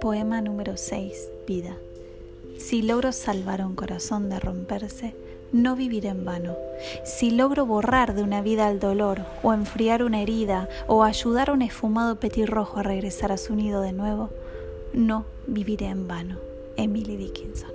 Poema número 6. Vida. Si logro salvar un corazón de romperse, no viviré en vano. Si logro borrar de una vida el dolor, o enfriar una herida, o ayudar a un esfumado petirrojo a regresar a su nido de nuevo, no viviré en vano. Emily Dickinson.